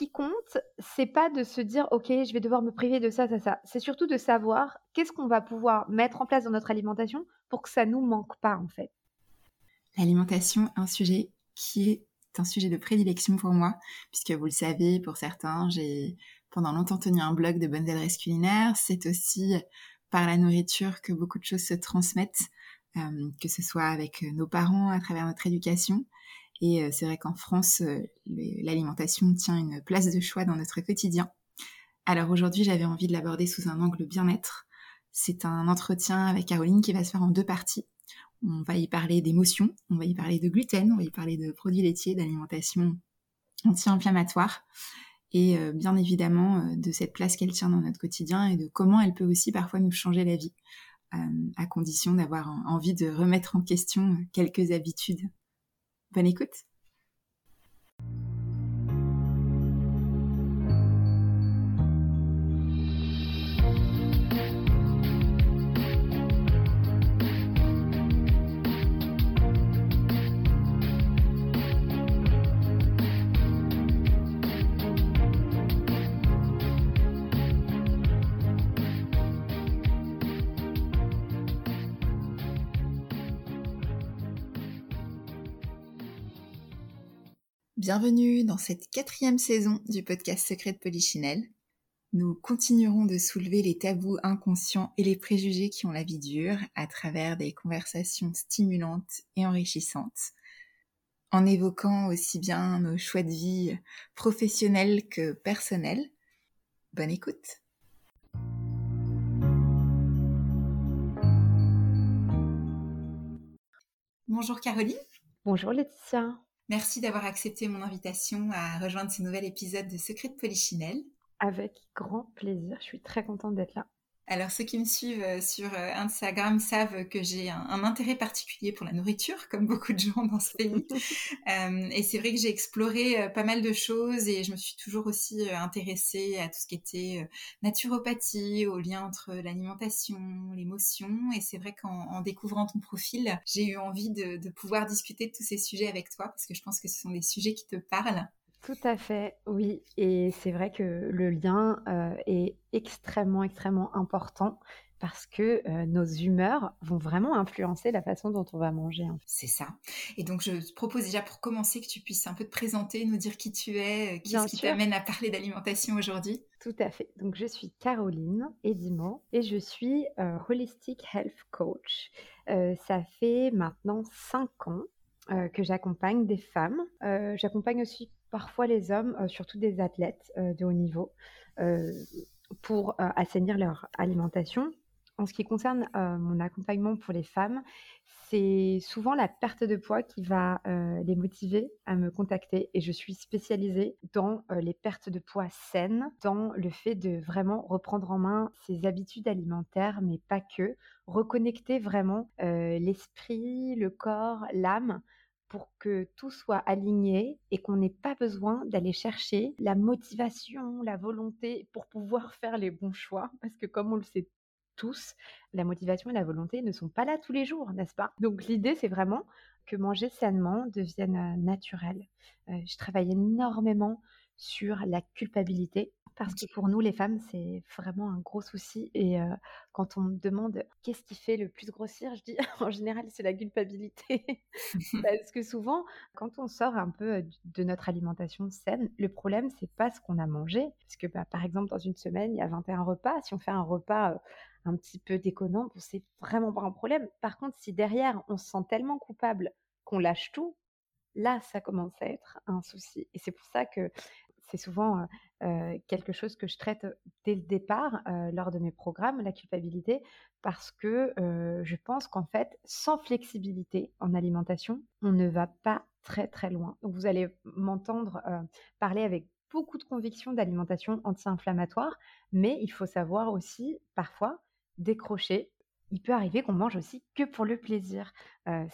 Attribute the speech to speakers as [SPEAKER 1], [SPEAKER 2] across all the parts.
[SPEAKER 1] qui compte, c'est pas de se dire OK, je vais devoir me priver de ça, ça, ça. C'est surtout de savoir qu'est-ce qu'on va pouvoir mettre en place dans notre alimentation pour que ça nous manque pas en fait.
[SPEAKER 2] L'alimentation, un sujet qui est un sujet de prédilection pour moi, puisque vous le savez, pour certains, j'ai pendant longtemps tenu un blog de bonnes adresses culinaires. C'est aussi par la nourriture que beaucoup de choses se transmettent, euh, que ce soit avec nos parents, à travers notre éducation. Et euh, c'est vrai qu'en France, euh, l'alimentation tient une place de choix dans notre quotidien. Alors aujourd'hui, j'avais envie de l'aborder sous un angle bien-être. C'est un entretien avec Caroline qui va se faire en deux parties. On va y parler d'émotions, on va y parler de gluten, on va y parler de produits laitiers, d'alimentation anti-inflammatoire et euh, bien évidemment de cette place qu'elle tient dans notre quotidien et de comment elle peut aussi parfois nous changer la vie, à condition d'avoir envie de remettre en question quelques habitudes Bonne écoute. Bienvenue dans cette quatrième saison du podcast Secret de Polichinelle. Nous continuerons de soulever les tabous inconscients et les préjugés qui ont la vie dure à travers des conversations stimulantes et enrichissantes, en évoquant aussi bien nos choix de vie professionnels que personnels. Bonne écoute. Bonjour Caroline.
[SPEAKER 1] Bonjour Laetitia.
[SPEAKER 2] Merci d'avoir accepté mon invitation à rejoindre ce nouvel épisode de Secret de Polichinelle.
[SPEAKER 1] Avec grand plaisir, je suis très contente d'être là.
[SPEAKER 2] Alors ceux qui me suivent euh, sur euh, Instagram savent que j'ai un, intérêt particulier pour la nourriture, comme beaucoup de gens dans ce pays. Euh, et c'est vrai que j'ai exploré pas mal de choses et je me suis toujours aussi intéressée à tout ce qui était naturopathie, au lien entre l'alimentation, l'émotion. Et c'est vrai qu'en découvrant ton profil, j'ai eu envie de, de pouvoir discuter de tous ces sujets avec toi parce que je pense que ce sont des sujets qui te parlent.
[SPEAKER 1] Tout à fait, oui. Et c'est vrai que le lien euh, est extrêmement, extrêmement important parce que euh, nos humeurs vont vraiment influencer la façon dont on va manger.
[SPEAKER 2] C'est ça. Et donc, je te propose déjà pour commencer que tu puisses un peu te présenter, nous dire qui tu es, euh, qu'est-ce qui t'amène à parler d'alimentation aujourd'hui.
[SPEAKER 1] Tout à fait. Donc, je suis Caroline Edimo et je suis Holistic Health Coach. ça fait maintenant cinq ans que j'accompagne des femmes. j'accompagne aussi parfois les hommes, euh, surtout des athlètes euh, de haut niveau, euh, pour assainir leur alimentation. En ce qui concerne mon accompagnement pour les femmes, c'est souvent la perte de poids qui va les motiver à me contacter et je suis spécialisée dans les pertes de poids saines, dans le fait de vraiment reprendre en main ses habitudes alimentaires, mais pas que, reconnecter vraiment l'esprit, le corps, l'âme pour que tout soit aligné et qu'on n'ait pas besoin d'aller chercher la motivation, la volonté pour pouvoir faire les bons choix. Parce que comme on le sait tous, la motivation et la volonté ne sont pas là tous les jours, n'est-ce pas? Donc l'idée, c'est vraiment que manger sainement devienne euh, naturel. Euh, je travaille énormément sur la culpabilité parce que pour nous, les femmes, c'est vraiment un gros souci. Et quand on me demande qu'est-ce qui fait le plus grossir, je dis en général, c'est la culpabilité. parce que souvent, quand on sort un peu de notre alimentation saine, le problème, c'est pas ce qu'on a mangé. Parce que, bah, par exemple, dans une semaine, il y a 21 repas. Si on fait un repas un petit peu déconnant, c'est vraiment pas un problème. Par contre, si derrière, on se sent tellement coupable qu'on lâche tout, là, ça commence à être un souci. Et c'est pour ça que c'est souvent quelque chose que je traite dès le départ lors de mes programmes, la culpabilité, parce que je pense qu'en fait, sans flexibilité en alimentation, on ne va pas très très loin. Donc vous allez m'entendre parler avec beaucoup de conviction d'alimentation anti-inflammatoire, mais il faut savoir aussi parfois décrocher. Il peut arriver qu'on mange aussi que pour le plaisir.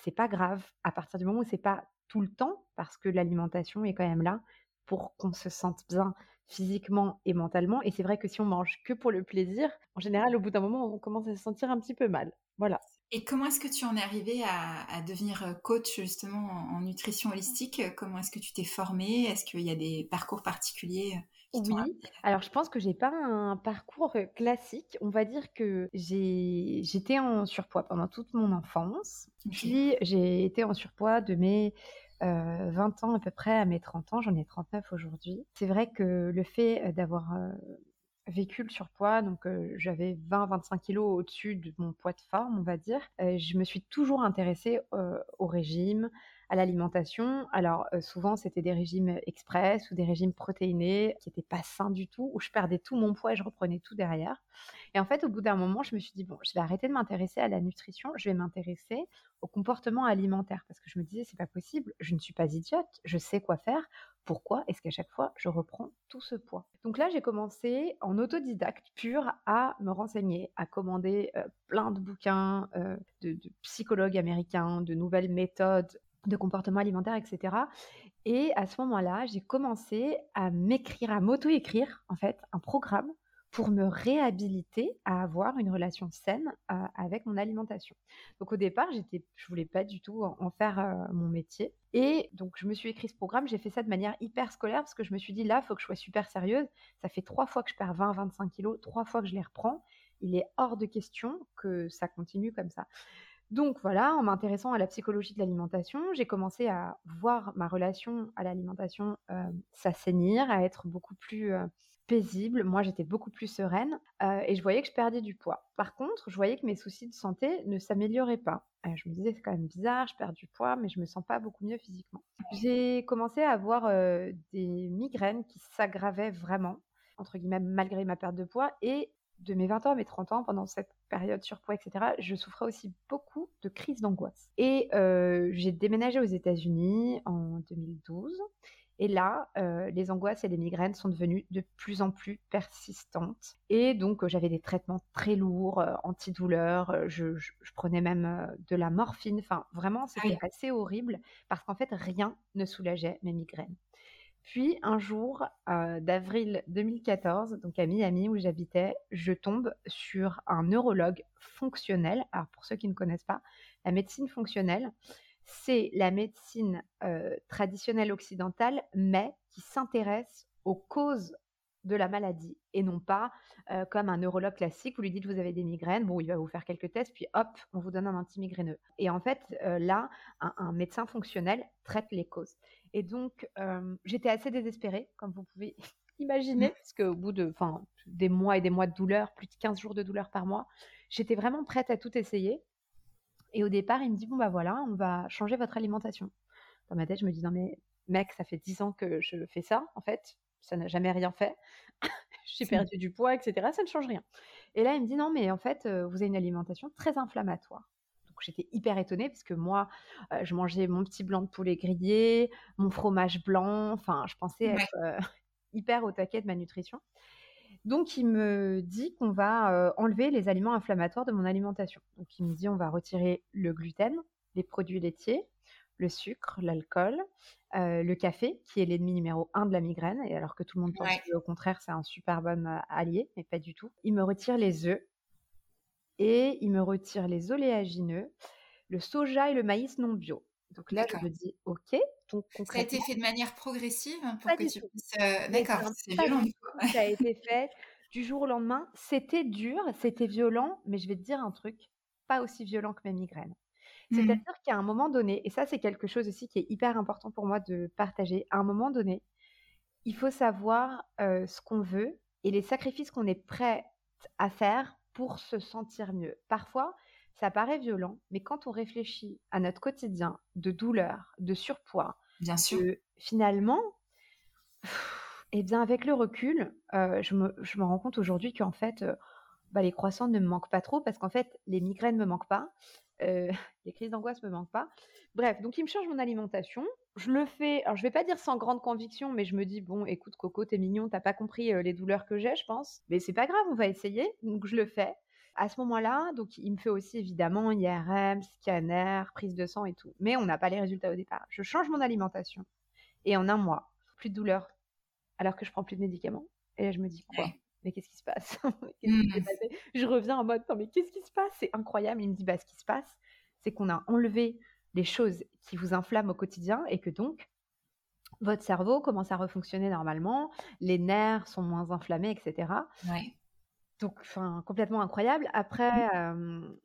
[SPEAKER 1] c'est pas grave à partir du moment où c'est pas tout le temps, parce que l'alimentation est quand même là pour qu'on se sente bien physiquement et mentalement. Et c'est vrai que si on mange que pour le plaisir, en général, au bout d'un moment, on commence à se sentir un petit peu mal. Voilà.
[SPEAKER 2] Et comment est-ce que tu en es arrivé à, devenir euh, coach justement en, nutrition holistique? Comment est-ce que tu t'es formée? Est-ce qu'il y a des parcours particuliers
[SPEAKER 1] euh, oui, alors je pense que j'ai pas un parcours euh, classique. On va dire que j'étais en surpoids pendant toute mon enfance. Puis j'ai été en surpoids de mes 20 ans à peu près à mes 30 ans. J'en ai 39 aujourd'hui. C'est vrai que le fait d'avoir vécu le surpoids, donc j'avais 20-25 kilos au-dessus de mon poids de forme, on va dire. je me suis toujours intéressée au régime, à l'alimentation. Alors souvent c'était des régimes express ou des régimes protéinés qui n'étaient pas sains du tout, où je perdais tout mon poids et je reprenais tout derrière. Et en fait au bout d'un moment je me suis dit bon je vais arrêter de m'intéresser à la nutrition, je vais m'intéresser au comportement alimentaire parce que je me disais c'est pas possible, je ne suis pas idiote, je sais quoi faire. Pourquoi est-ce qu'à chaque fois je reprends tout ce poids? Donc là j'ai commencé en autodidacte pur à me renseigner, à commander plein de bouquins de, de psychologues américains, de nouvelles méthodes de comportement alimentaire, etc. Et à ce moment-là, j'ai commencé à m'écrire, à m'auto-écrire, en fait, un programme pour me réhabiliter à avoir une relation saine euh, avec mon alimentation. Donc au départ, j'étais, je voulais pas du tout en, faire euh, mon métier. Et donc je me suis écrit ce programme, j'ai fait ça de manière hyper scolaire parce que je me suis dit là, faut que je sois super sérieuse. Ça fait trois fois que je perds 20-25 kilos, trois fois que je les reprends. Il est hors de question que ça continue comme ça. Donc voilà, en m'intéressant à la psychologie de l'alimentation, j'ai commencé à voir ma relation à l'alimentation euh, s'assainir, à être beaucoup plus euh, paisible. Moi, j'étais beaucoup plus sereine euh, et je voyais que je perdais du poids. Par contre, je voyais que mes soucis de santé ne s'amélioraient pas. je me disais, c'est quand même bizarre, je perds du poids, mais je me sens pas beaucoup mieux physiquement. J'ai commencé à avoir des migraines qui s'aggravaient vraiment, entre guillemets, malgré ma perte de poids et de mes 20 ans à mes 30 ans, pendant cette période surpoids, etc., je souffrais aussi beaucoup de crises d'angoisse. Et euh, j'ai déménagé aux États-Unis en 2012. Et là, euh, les angoisses et les migraines sont devenues de plus en plus persistantes. Et donc, euh, j'avais des traitements très lourds, antidouleurs. Je, je, prenais même de la morphine. Enfin, vraiment, c'était assez horrible parce qu'en fait, rien ne soulageait mes migraines. Puis un jour euh, d'avril 2014, donc à Miami où j'habitais, je tombe sur un neurologue fonctionnel. Alors pour ceux qui ne connaissent pas, la médecine fonctionnelle, c'est la médecine euh, traditionnelle occidentale, mais qui s'intéresse aux causes de la maladie et non pas euh, comme un neurologue classique, vous lui dites vous avez des migraines, bon il va vous faire quelques tests, puis hop, on vous donne un antimigraineux. Et en fait, là, un, médecin fonctionnel traite les causes. Et donc, j'étais assez désespérée, comme vous pouvez imaginer, mmh. parce qu'au bout de des mois et des mois de douleur, plus de 15 jours de douleur par mois, j'étais vraiment prête à tout essayer. Et au départ, il me dit, bon, bah voilà, on va changer votre alimentation. Dans ma tête, je me dis, non, mais mec, ça fait 10 ans que je fais ça, en fait, ça n'a jamais rien fait. J'ai perdu du poids, etc. Ça ne change rien. Et là, il me dit, non, mais en fait, vous avez une alimentation très inflammatoire j'étais hyper étonnée parce que moi, euh, je mangeais mon petit blanc de poulet grillé, mon fromage blanc. Enfin, je pensais être euh, hyper au taquet de ma nutrition. Donc, il me dit qu'on va euh, enlever les aliments inflammatoires de mon alimentation. Donc, il me dit on va retirer le gluten, les produits laitiers, le sucre, l'alcool, le café, qui est l'ennemi numéro un de la migraine, et alors que tout le monde pense qu'au contraire, c'est un super bon allié, mais pas du tout. Il me retire les œufs, et il me retire les oléagineux, le soja et le maïs non bio. Donc là, je me dis, OK.
[SPEAKER 2] Donc, ça a été fait de manière progressive pour que tu puisses. Euh, d'accord, c'est violent.
[SPEAKER 1] Ça a été fait du jour au lendemain. C'était dur, c'était violent, mais je vais te dire un truc, pas aussi violent que mes migraines. Mmh C'est-à-dire qu'à un moment donné, et ça c'est quelque chose aussi qui est hyper important pour moi de partager, à un moment donné, il faut savoir euh, ce qu'on veut et les sacrifices qu'on est prêt à faire pour se sentir mieux. Parfois, ça paraît violent, mais quand on réfléchit à notre quotidien de douleur, de surpoids,
[SPEAKER 2] bien sûr,
[SPEAKER 1] finalement, et eh bien avec le recul, euh, je, me, je, me, rends compte aujourd'hui qu'en fait, euh, bah, les croissants ne me manquent pas trop parce qu'en fait, les migraines ne me manquent pas, euh, les crises d'angoisse me manquent pas. Bref, donc il me change mon alimentation. Je le fais, alors je vais pas dire sans grande conviction, mais je me dis, bon, écoute Coco, t'es mignon, t'as pas compris les douleurs que j'ai, je pense. Mais c'est pas grave, on va essayer. Donc je le fais. À ce moment-là, donc il me fait aussi évidemment IRM, scanner, prise de sang et tout. Mais on n'a pas les résultats au départ. Je change mon alimentation. Et en un mois, plus de douleur, alors que je prends plus de médicaments. Et là, je me dis quoi? Mais qu'est-ce qui se passe? Mmh. Je reviens en mode, non, mais qu'est-ce qui se passe? C'est incroyable. Il me dit, bah, ce qui se passe, c'est qu'on a enlevé les choses qui vous inflamment au quotidien et que donc, votre cerveau commence à refonctionner normalement, les nerfs sont moins inflammés, etc. Donc, enfin, complètement incroyable. Après, mmh.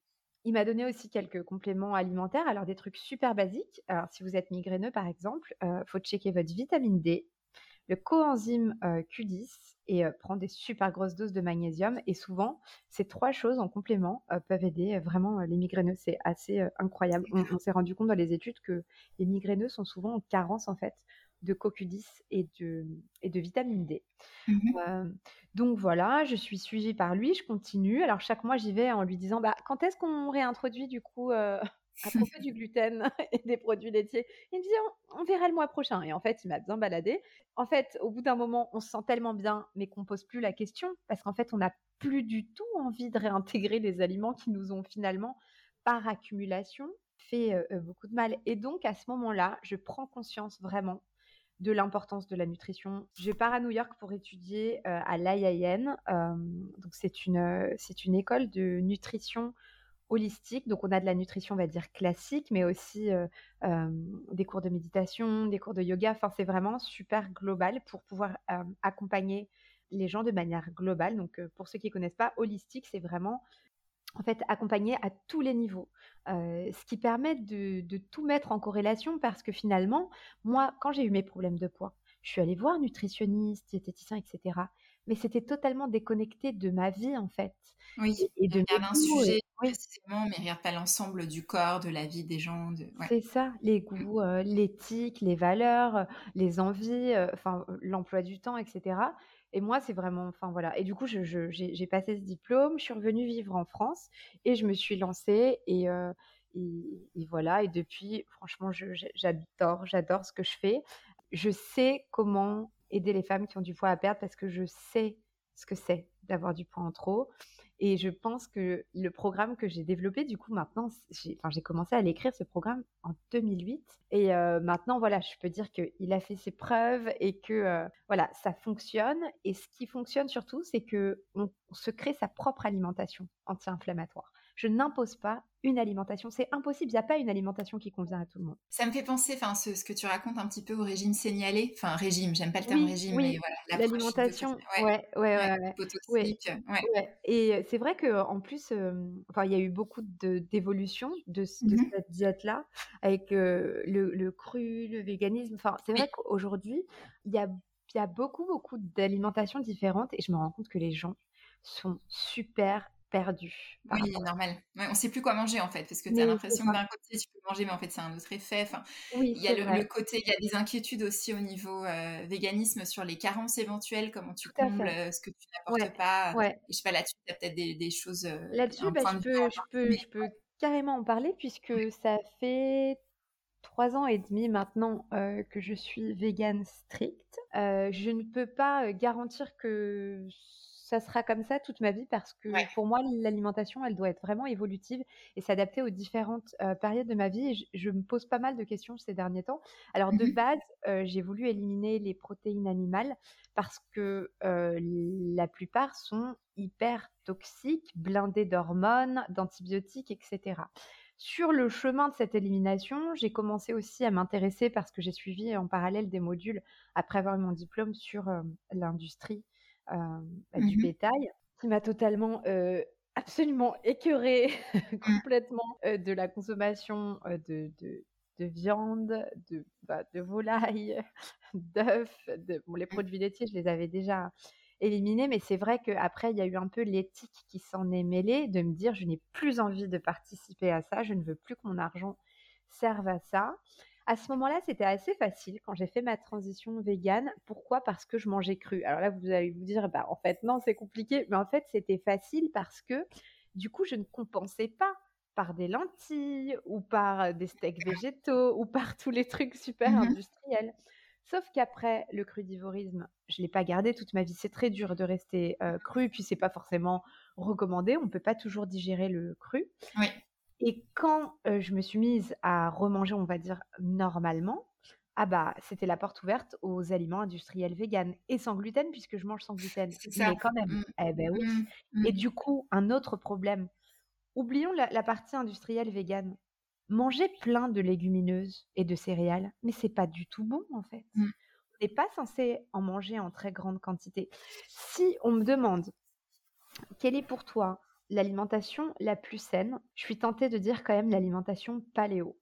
[SPEAKER 1] il m'a donné aussi quelques compléments alimentaires, alors des trucs super basiques. Alors, si vous êtes migraineux, par exemple, il faut checker votre vitamine D, le coenzyme Q10 et prendre des super grosses doses de magnésium. Et souvent, ces trois choses en complément peuvent aider vraiment les migraineux. C'est assez incroyable. On, s'est rendu compte dans les études que les migraineux sont souvent en carence en fait de CoQ10 et de, et de vitamine D. Mmh donc voilà, je suis suivie par lui, je continue. Alors chaque mois, j'y vais en lui disant bah, quand est-ce qu'on réintroduit du coup à propos du gluten et des produits laitiers. Il me dit on, verra le mois prochain. Et en fait, il m'a bien baladé. En fait, au bout d'un moment, on se sent tellement bien, mais qu'on pose plus la question parce qu'en fait, on n'a plus du tout envie de réintégrer les aliments qui nous ont finalement, par accumulation, fait euh, euh, beaucoup de mal. Et donc, à ce moment-là, je prends conscience vraiment de l'importance de la nutrition. Je pars à New York pour étudier euh, à l'IIN. donc, c'est une, c'est une école de nutrition holistique. Donc, on a de la nutrition, on va dire, classique, mais aussi des cours de méditation, des cours de yoga. Enfin, c'est vraiment super global pour pouvoir accompagner les gens de manière globale. Donc, pour ceux qui ne connaissent pas, holistique, c'est vraiment en fait accompagner à tous les niveaux, ce qui permet de, tout mettre en corrélation parce que finalement, moi, quand j'ai eu mes problèmes de poids, je suis allée voir nutritionniste, diététicien, etc mais c'était totalement déconnecté de ma vie en fait.
[SPEAKER 2] Oui, et, de regarde un sujet précisément, mais regarde pas l'ensemble du corps, de la vie des gens. De...
[SPEAKER 1] C'est ça, les mmh. goûts, euh, l'éthique, les valeurs, euh, les envies, euh, l'emploi du temps, etc. Et moi, c'est vraiment, enfin voilà. Et du coup, j'ai je, passé ce diplôme, je suis revenue vivre en France et je me suis lancée et, et, et voilà. Et depuis, franchement, j'adore, j'adore ce que je fais. Je sais comment aider les femmes qui ont du poids à perdre parce que je sais ce que c'est d'avoir du poids en trop. Et je pense que le programme que j'ai développé, du coup, maintenant, j'ai commencé à l'écrire, ce programme, en 2008. Et euh, maintenant, voilà, je peux dire qu'il a fait ses preuves et que, euh, voilà, ça fonctionne. Et ce qui fonctionne surtout, c'est qu'on se crée sa propre alimentation anti-inflammatoire. Je n'impose pas une alimentation. C'est impossible. Il n'y a pas une alimentation qui convient à tout le monde.
[SPEAKER 2] Ça me fait penser, enfin, ce, ce, que tu racontes un petit peu au régime signalé. Enfin, régime, j'aime pas le terme régime, mais voilà.
[SPEAKER 1] L'alimentation, ouais, ouais, ouais. ouais, ouais. Et euh, c'est vrai qu'en plus, euh, enfin, il y a eu beaucoup d'évolution de, de, mmh cette diète-là, avec euh, le, le, cru, le véganisme. Enfin, c'est vrai qu'aujourd'hui, il y a, y a beaucoup, beaucoup d'alimentations différentes et je me rends compte que les gens sont super perdu.
[SPEAKER 2] Oui, normal. Ouais, on sait plus quoi manger en fait, parce que tu as l'impression que d'un côté tu peux manger, mais en fait c'est un autre effet. Enfin, il y a le, côté, il y a des inquiétudes aussi au niveau euh, véganisme sur les carences éventuelles, comment tu combles euh, ce que tu n'apportes pas. Ouais. je sais pas, là-dessus, tu as peut-être des, choses. Euh,
[SPEAKER 1] là-dessus, bah, je, peux, je, peux, je peux carrément en parler, puisque ça fait trois ans et demi maintenant que je suis vegan strict. je ne peux pas garantir que ça sera comme ça toute ma vie parce que pour moi, l'alimentation, elle doit être vraiment évolutive et s'adapter aux différentes périodes de ma vie. Et je, me pose pas mal de questions ces derniers temps. Alors, de mmh base, j'ai voulu éliminer les protéines animales parce que la plupart sont hyper toxiques, blindées d'hormones, d'antibiotiques, etc. Sur le chemin de cette élimination, j'ai commencé aussi à m'intéresser parce que j'ai suivi en parallèle des modules après avoir eu mon diplôme sur l'industrie euh, bah, du mmh bétail, qui m'a totalement absolument écœurée mmh. complètement de la consommation de, de, de, viande, de, bah, de volaille, d'œufs, bon, les mmh. produits laitiers, je les avais déjà éliminés, mais c'est vrai qu'après, il y a eu un peu l'éthique qui s'en est mêlée, de me dire, je n'ai plus envie de participer à ça, je ne veux plus que mon argent serve à ça. À ce moment-là, c'était assez facile quand j'ai fait ma transition végane. Pourquoi? Parce que je mangeais cru. Alors là, vous allez vous dire, bah, en fait, non, c'est compliqué. Mais en fait, c'était facile parce que du coup, je ne compensais pas par des lentilles ou par des steaks végétaux ou par tous les trucs super mmh industriels. Sauf qu'après le crudivorisme, je l'ai pas gardé toute ma vie. C'est très dur de rester euh, cru, puis c'est pas forcément recommandé. On peut pas toujours digérer le cru.
[SPEAKER 2] Oui.
[SPEAKER 1] Et quand je me suis mise à remanger, on va dire normalement, ah bah, c'était la porte ouverte aux aliments industriels véganes et sans gluten puisque je mange sans gluten. Mais quand même, mmh. eh ben oui. Mmh. Mmh. Et du coup, un autre problème. Oublions la, partie industrielle végane. Manger plein de légumineuses et de céréales, mais c'est pas du tout bon en fait. On n'est pas censé en manger en très grande quantité. Si on me demande quelle est pour toi l'alimentation la plus saine, je suis tentée de dire quand même l'alimentation paléo.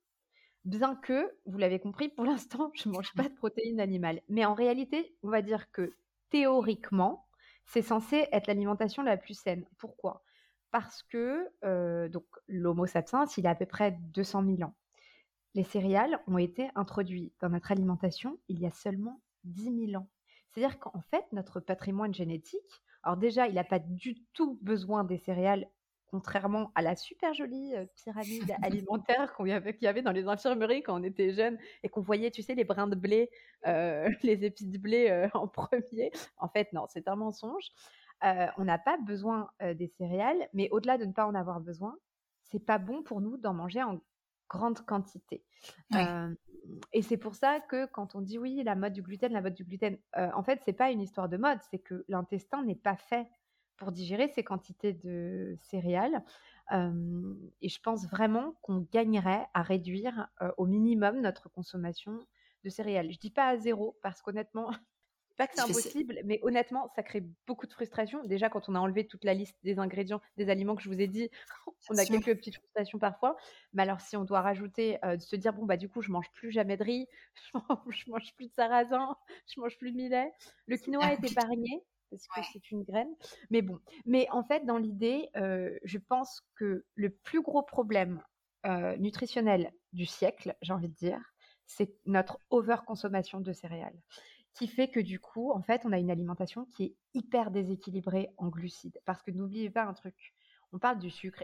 [SPEAKER 1] Bien que, vous l'avez compris, pour l'instant, je ne mange pas de protéines animales. Mais en réalité, on va dire que théoriquement, c'est censé être l'alimentation la plus saine. Pourquoi? Parce que euh, donc l'Homo sapiens, il a à peu près 200 000 ans. Les céréales ont été introduits dans notre alimentation il y a seulement 10 000 ans. C'est-à-dire qu'en fait, notre patrimoine génétique, alors déjà, il n'a pas du tout besoin des céréales contrairement à la super jolie pyramide alimentaire qu'il y, avait dans les infirmeries quand on était jeune et qu'on voyait, tu sais, les brins de blé, les épis de blé en premier. En fait, non, c'est un mensonge. on n'a pas besoin des céréales, mais au-delà de ne pas en avoir besoin, c'est pas bon pour nous d'en manger en grande quantité. Et c'est pour ça que quand on dit oui, la mode du gluten, la mode du gluten, en fait, c'est pas une histoire de mode, c'est que l'intestin n'est pas fait pour digérer ces quantités de céréales. et je pense vraiment qu'on gagnerait à réduire au minimum notre consommation de céréales. Je dis pas à zéro parce qu'honnêtement, pas que c'est impossible, mais honnêtement, ça crée beaucoup de frustration. Déjà, quand on a enlevé toute la liste des ingrédients, des aliments que je vous ai dit, on a quelques petites frustrations parfois. Mais alors, si on doit rajouter, de se dire, bon, bah, du coup, je mange plus jamais de riz, je mange, plus de sarrasin, je mange plus de millet. Le quinoa est épargné, parce que c'est une graine. Mais bon, mais en fait, dans l'idée, euh, je pense que le plus gros problème euh, nutritionnel du siècle, j'ai envie de dire, c'est notre overconsommation de céréales, qui fait que du coup, en fait, on a une alimentation qui est hyper déséquilibrée en glucides. Parce que n'oubliez pas un truc, on parle du sucre.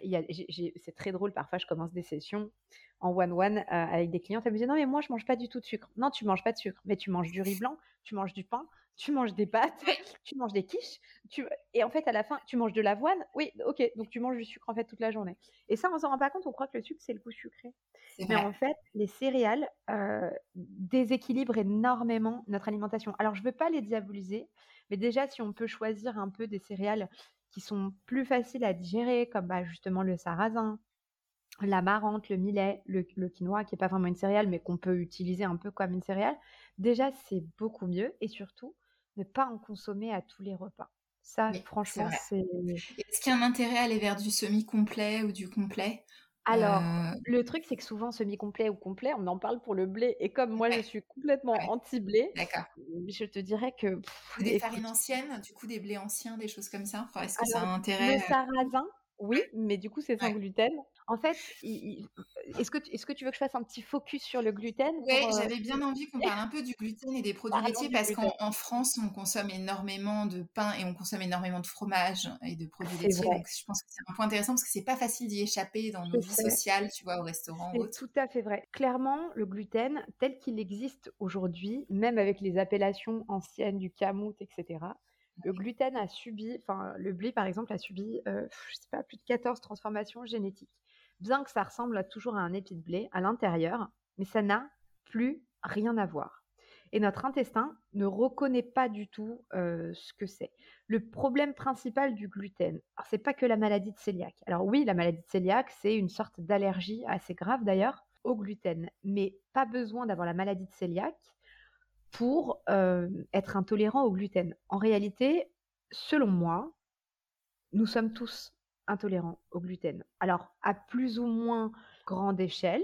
[SPEAKER 1] C'est très drôle, parfois je commence des sessions en one-one euh, avec des clients. Elles me disent non mais moi je mange pas du tout de sucre. Non tu manges pas de sucre, mais tu manges du riz blanc, tu manges du pain, tu manges des pâtes, tu manges des quiches, tu... et en fait, à la fin, tu manges de l'avoine. Oui, ok, donc tu manges du sucre en fait toute la journée. Et ça, on s'en rend pas compte, on croit que le sucre, c'est le goût sucré. Mais en fait, les céréales euh, déséquilibrent énormément notre alimentation. Alors, je ne veux pas les diaboliser, mais déjà, si on peut choisir un peu des céréales qui sont plus faciles à digérer, comme bah, justement le sarrasin, la marante, le millet, le, quinoa, qui n'est pas vraiment une céréale, mais qu'on peut utiliser un peu comme une céréale, déjà, c'est beaucoup mieux. Et surtout, ne pas en consommer à tous les repas. Ça, franchement, c'est.
[SPEAKER 2] Est-ce qu'il y a un intérêt à aller vers du semi-complet ou du complet?
[SPEAKER 1] Alors, euh le truc, c'est que souvent, semi-complet ou complet, on en parle pour le blé. Et comme moi, je suis complètement anti-blé, je te dirais que.
[SPEAKER 2] des farines anciennes, du coup, des blés anciens, des choses comme ça? Est-ce que ça a un intérêt
[SPEAKER 1] Le sarrasin, oui, mais du coup, c'est sans gluten. En fait, est-ce que, est que tu veux que je fasse un petit focus sur le gluten
[SPEAKER 2] Oui, euh j'avais bien envie qu'on parle un peu du gluten et des produits laitiers parce qu'en France, on consomme énormément de pain et on consomme énormément de fromage et de produits laitiers. Donc, je pense que c'est un point intéressant parce que c'est pas facile d'y échapper dans nos vies sociales, tu vois, au restaurant.
[SPEAKER 1] C'est tout à fait vrai. Clairement, le gluten, tel qu'il existe aujourd'hui, même avec les appellations anciennes du kamut, etc., le gluten a subi, enfin le blé par exemple a subi, euh, je sais pas, plus de 14 transformations génétiques bien que ça ressemble toujours à un épi de blé à l'intérieur, mais ça n'a plus rien à voir. Et notre intestin ne reconnaît pas du tout euh, ce que c'est. Le problème principal du gluten, c'est pas que la maladie de cœliaque. Alors oui, la maladie de cœliaque, c'est une sorte d'allergie assez grave d'ailleurs au gluten, mais pas besoin d'avoir la maladie de cœliaque pour euh, être intolérant au gluten. En réalité, selon moi, nous sommes tous intolérants au gluten. Alors, à plus ou moins grande échelle,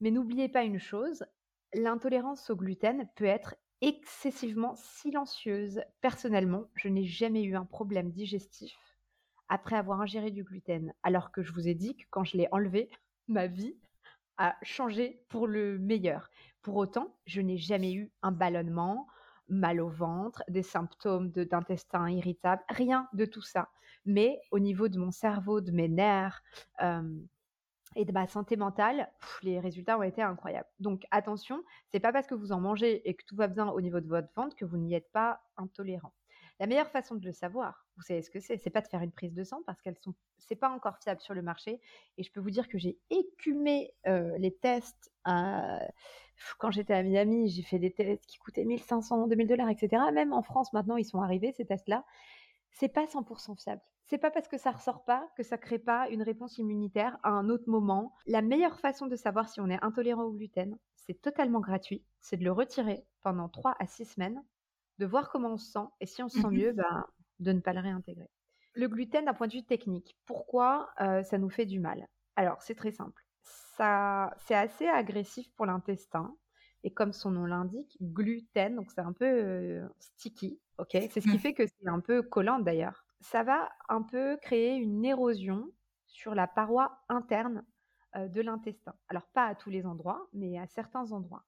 [SPEAKER 1] mais n'oubliez pas une chose, l'intolérance au gluten peut être excessivement silencieuse. Personnellement, je n'ai jamais eu un problème digestif après avoir ingéré du gluten, alors que je vous ai dit que quand je l'ai enlevé, ma vie a changé pour le meilleur. Pour autant, je n'ai jamais eu un ballonnement, mal au ventre, des symptômes d'intestin irritable, rien de tout ça. Mais au niveau de mon cerveau, de mes nerfs et de ma santé mentale, les résultats ont été incroyables. Donc attention, c'est pas parce que vous en mangez et que tout va bien au niveau de votre ventre que vous n'y êtes pas intolérant. La meilleure façon de le savoir, vous savez ce que c'est, c'est pas de faire une prise de sang parce qu'elles sont, c'est pas encore fiable sur le marché. Et je peux vous dire que j'ai écumé euh, les tests. Quand j'étais à Miami, j'ai fait des tests qui coûtaient 1500, 2000 dollars, etc. Même en France, maintenant, ils sont arrivés ces tests-là. C'est pas 100% fiable. C'est pas parce que ça ressort pas que ça crée pas une réponse immunitaire à un autre moment. La meilleure façon de savoir si on est intolérant au gluten, c'est totalement gratuit, c'est de le retirer pendant 3 à 6 semaines, de voir comment on se sent et si on se sent mmh mieux, ben, de ne pas le réintégrer. Le gluten d'un point de vue technique, pourquoi euh, ça nous fait du mal? Alors, c'est très simple. Ça, c'est assez agressif pour l'intestin. Et comme son nom l'indique, gluten, donc c'est un peu euh, sticky, ok? C'est ce qui mmh. fait que c'est un peu collant d'ailleurs ça va un peu créer une érosion sur la paroi interne euh, de l'intestin. Alors pas à tous les endroits, mais à certains endroits.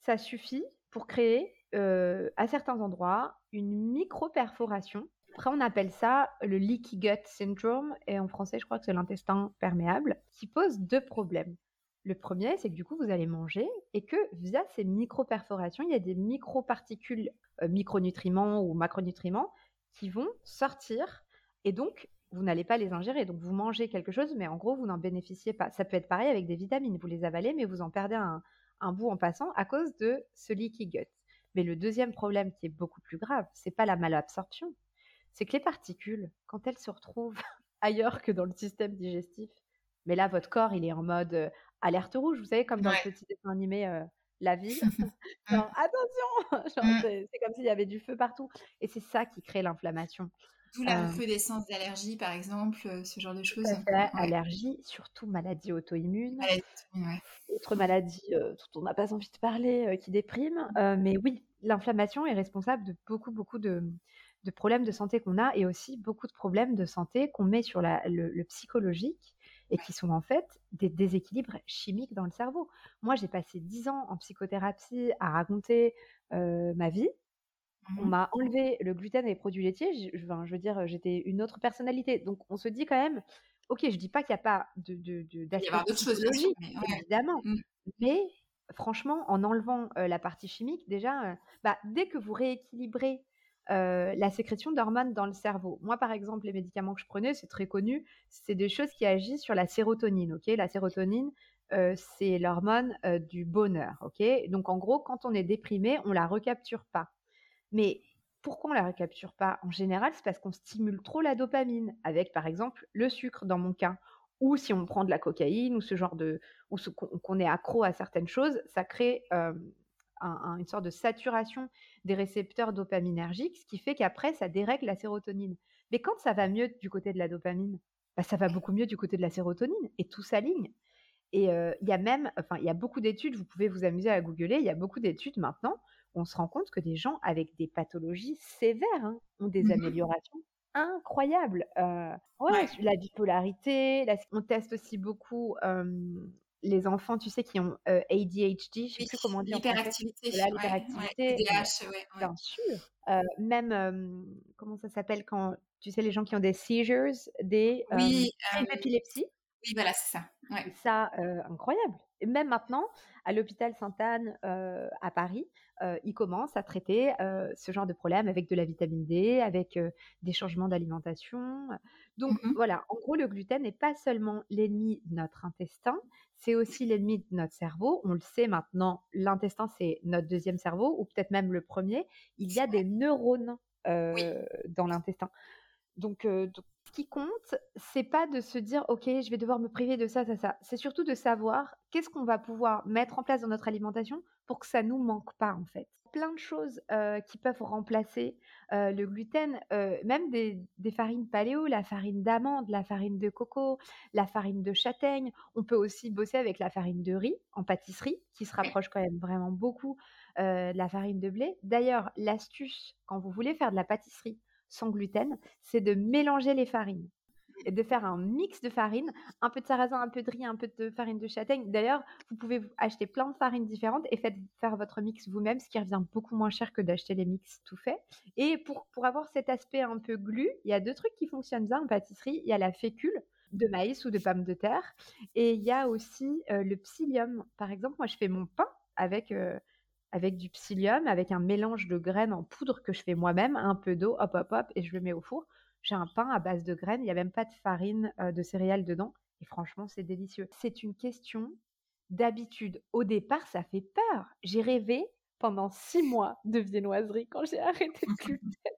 [SPEAKER 1] Ça suffit pour créer euh, à certains endroits une micro-perforation. Après, on appelle ça le leaky gut syndrome, et en français, je crois que c'est l'intestin perméable, qui pose deux problèmes. Le premier, c'est que du coup, vous allez manger et que via ces micro-perforations, il y a des micro-particules, euh, micronutriments ou macronutriments, qui vont sortir et donc vous n'allez pas les ingérer. Donc vous mangez quelque chose, mais en gros, vous n'en bénéficiez pas. Ça peut être pareil avec des vitamines. Vous les avalez, mais vous en perdez un, bout en passant à cause de ce leaky gut. Mais le deuxième problème qui est beaucoup plus grave, c'est pas la malabsorption. C'est que les particules, quand elles se retrouvent ailleurs que dans le système digestif, mais là, votre corps, il est en mode euh, alerte rouge. Vous savez, comme dans le petit dessin animé euh, la vie. genre, attention mmh. C'est comme s'il y avait du feu partout. Et c'est ça qui crée l'inflammation.
[SPEAKER 2] D'où la euh recrudescence d'allergie, par exemple, ce genre de choses.
[SPEAKER 1] Allergie, surtout maladie auto-immune. Autre maladie euh, dont on n'a pas envie de parler, qui déprime. Mmh. mais oui, l'inflammation est responsable de beaucoup, beaucoup de, problèmes de santé qu'on a et aussi beaucoup de problèmes de santé qu'on met sur le, psychologique et qui sont en fait des déséquilibres chimiques dans le cerveau. Moi, j'ai passé dix ans en psychothérapie à raconter ma vie. On mmh m'a enlevé le gluten et les produits laitiers. Je, je veux dire, j'étais une autre personnalité. Donc, on se dit quand même, ok, je dis pas qu'il n'y a pas de, de, de
[SPEAKER 2] choses
[SPEAKER 1] évidemment, mmh. mais franchement, en enlevant la partie chimique, déjà, bah, dès que vous rééquilibrez la sécrétion d'hormones dans le cerveau. Moi, par exemple, les médicaments que je prenais, c'est très connu, c'est des choses qui agissent sur la sérotonine. Ok, la sérotonine, c'est l'hormone du bonheur. Ok, donc en gros, quand on est déprimé, on la recapture pas. Mais pourquoi on la recapture pas? En général, c'est parce qu'on stimule trop la dopamine avec, par exemple, le sucre dans mon cas, ou si on prend de la cocaïne ou ce genre de, ou qu'on est accro à certaines choses, ça crée une sorte de saturation des récepteurs dopaminergiques, ce qui fait qu'après, ça dérègle la sérotonine. Mais quand ça va mieux du côté de la dopamine, bah, ça va beaucoup mieux du côté de la sérotonine et tout s'aligne. Et euh, il y a même, enfin, il y a beaucoup d'études, vous pouvez vous amuser à googler, il y a beaucoup d'études maintenant on se rend compte que des gens avec des pathologies sévères hein, ont des mmh améliorations incroyables. Euh, ouais, La bipolarité, on teste aussi beaucoup les enfants, tu sais, qui ont ADHD, je sais plus comment dire.
[SPEAKER 2] L'hyperactivité.
[SPEAKER 1] l'hyperactivité. bien sûr. même, comment ça s'appelle quand, tu sais, les gens qui ont des seizures, des
[SPEAKER 2] oui,
[SPEAKER 1] épilepsie.
[SPEAKER 2] Oui, voilà, c'est ça.
[SPEAKER 1] Ça, incroyable. Et même maintenant, à l'hôpital Sainte-Anne à Paris, ils commencent à traiter ce genre de problème avec de la vitamine D, avec des changements d'alimentation. Donc mmh voilà, en gros, le gluten n'est pas seulement l'ennemi de notre intestin, c'est aussi l'ennemi de notre cerveau. On le sait maintenant, l'intestin, c'est notre deuxième cerveau, ou peut-être même le premier. Il y a des neurones dans l'intestin. Donc, donc, ce qui compte, c'est pas de se dire, OK, je vais devoir me priver de ça, ça, ça. C'est surtout de savoir qu'est-ce qu'on va pouvoir mettre en place dans notre alimentation pour que ça nous manque pas, en fait. Plein de choses qui peuvent remplacer le gluten, même des, farines paléo, la farine d'amande, la farine de coco, la farine de châtaigne. On peut aussi bosser avec la farine de riz en pâtisserie, qui se rapproche quand même vraiment beaucoup de la farine de blé. D'ailleurs, l'astuce, quand vous voulez faire de la pâtisserie, sans gluten, c'est de mélanger les farines et de faire un mix de farine, un peu de sarrasin, un peu de riz, un peu de farine de châtaigne. D'ailleurs, vous pouvez acheter plein de farines différentes et faites faire votre mix vous-même, ce qui revient beaucoup moins cher que d'acheter les mix tout faits. Et pour, pour avoir cet aspect un peu glu, il y a deux trucs qui fonctionnent bien en pâtisserie. Il y a la fécule de maïs ou de pommes de terre et il y a aussi euh, le psyllium. Par exemple, moi, je fais mon pain avec... Euh, avec du psyllium, avec un mélange de graines en poudre que je fais moi-même, un peu d'eau, hop, hop, hop, et je le mets au four. J'ai un pain à base de graines, il n'y a même pas de farine euh, de céréales dedans. Et franchement, c'est délicieux. C'est une question d'habitude. Au départ, ça fait peur. J'ai rêvé pendant six mois de viennoiserie quand j'ai arrêté de gluten.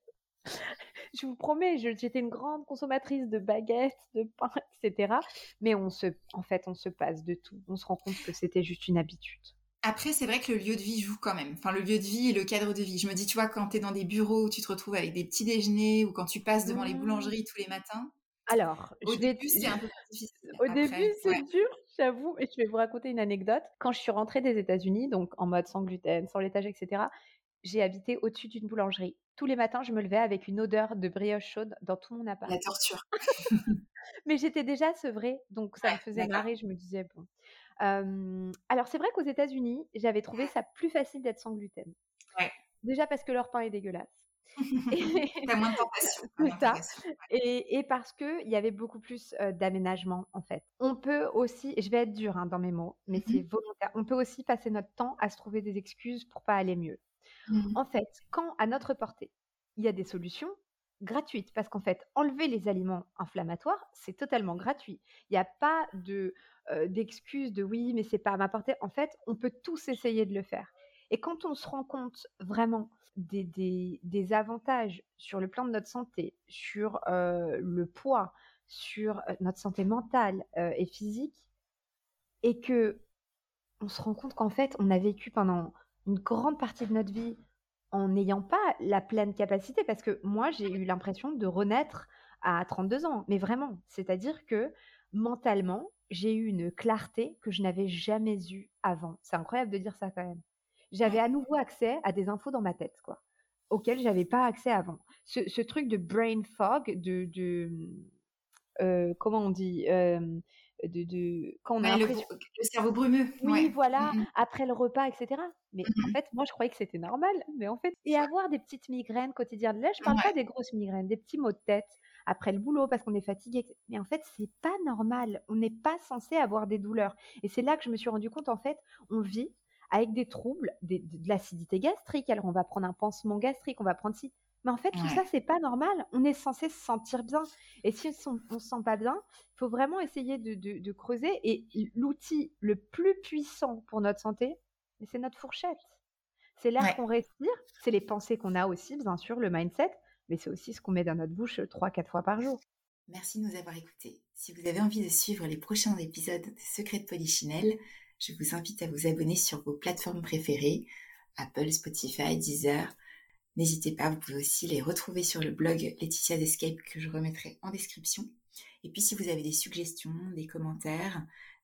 [SPEAKER 1] je vous promets, j'étais une grande consommatrice de baguettes, de pain, etc. Mais on se, en fait, on se passe de tout. On se rend compte que c'était juste une habitude.
[SPEAKER 2] Après, c'est vrai que le lieu de vie joue quand même. Enfin, le lieu de vie et le cadre de vie. Je me dis, tu vois, quand tu es dans des bureaux où tu te retrouves avec des petits déjeuners ou quand tu passes devant les mmh. boulangeries tous les matins.
[SPEAKER 1] Alors,
[SPEAKER 2] au début, c'est un peu difficile.
[SPEAKER 1] Au début, c'est dur, j'avoue. Et je vais vous raconter une anecdote. Quand je suis rentrée des États-Unis, donc en mode sans gluten, sans laitage, etc., j'ai habité au-dessus d'une boulangerie. Tous les matins, je me levais avec une odeur de brioche chaude dans tout mon appart.
[SPEAKER 2] La torture.
[SPEAKER 1] Mais j'étais déjà sevrée, donc ça me faisait marrer. Je me disais, bon, alors c'est vrai qu'aux États-Unis, j'avais trouvé ça plus facile d'être sans gluten. Déjà parce que leur pain est dégueulasse.
[SPEAKER 2] T'as moins de tentation.
[SPEAKER 1] Et, parce qu'il y avait beaucoup plus d'aménagement, en fait. On peut aussi, et je vais être dure hein, dans mes mots, mais c'est mmh volontaire, on peut aussi passer notre temps à se trouver des excuses pour pas aller mieux. Mmh en fait, quand à notre portée, il y a des solutions gratuites, parce qu'en fait, enlever les aliments inflammatoires, c'est totalement gratuit. Il n'y a pas de d'excuses de oui, mais c'est pas à ma. En fait, on peut tous essayer de le faire. Et quand on se rend compte vraiment des, des, avantages sur le plan de notre santé, sur le poids, sur notre santé mentale et physique, et que on se rend compte qu'en fait, on a vécu pendant une grande partie de notre vie en n'ayant pas la pleine capacité, parce que moi, j'ai eu l'impression de renaître à 32 ans, mais vraiment, c'est-à-dire que mentalement, j'ai eu une clarté que je n'avais jamais eue avant. C'est incroyable de dire ça quand même. J'avais à nouveau accès à des infos dans ma tête, quoi, auxquelles j'avais pas accès avant. Ce, truc de brain fog, de, de euh, comment on dit, euh, de, de,
[SPEAKER 2] quand on a le, cerveau brumeux.
[SPEAKER 1] Oui, voilà, mmh après le repas, etc. Mais en mmh fait, moi, je croyais que c'était normal. Mais en fait, et avoir des petites migraines quotidiennes. Là, je parle pas des grosses migraines, des petits maux de tête après le boulot parce qu'on est fatigué. Mais en fait, c'est pas normal. On n'est pas censé avoir des douleurs. Et c'est là que je me suis rendu compte, en fait, on vit avec des troubles, de, l'acidité gastrique. Alors, on va prendre un pansement gastrique, on va prendre si. Mais en fait, tout ça, c'est pas normal. On est censé se sentir bien. Et si on, ne se sent pas bien, il faut vraiment essayer de, creuser. Et l'outil le plus puissant pour notre santé, c'est notre fourchette. C'est l'air qu'on respire, c'est les pensées qu'on a aussi, bien sûr, le mindset mais c'est aussi ce qu'on met dans notre bouche 3-4 fois par jour.
[SPEAKER 2] Merci de nous avoir écoutés. Si vous avez envie de suivre les prochains épisodes de Secrets de Polichinelle, je vous invite à vous abonner sur vos plateformes préférées, Apple, Spotify, Deezer. N'hésitez pas, vous pouvez aussi les retrouver sur le blog Laetitia Escape que je remettrai en description. Et puis si vous avez des suggestions, des commentaires,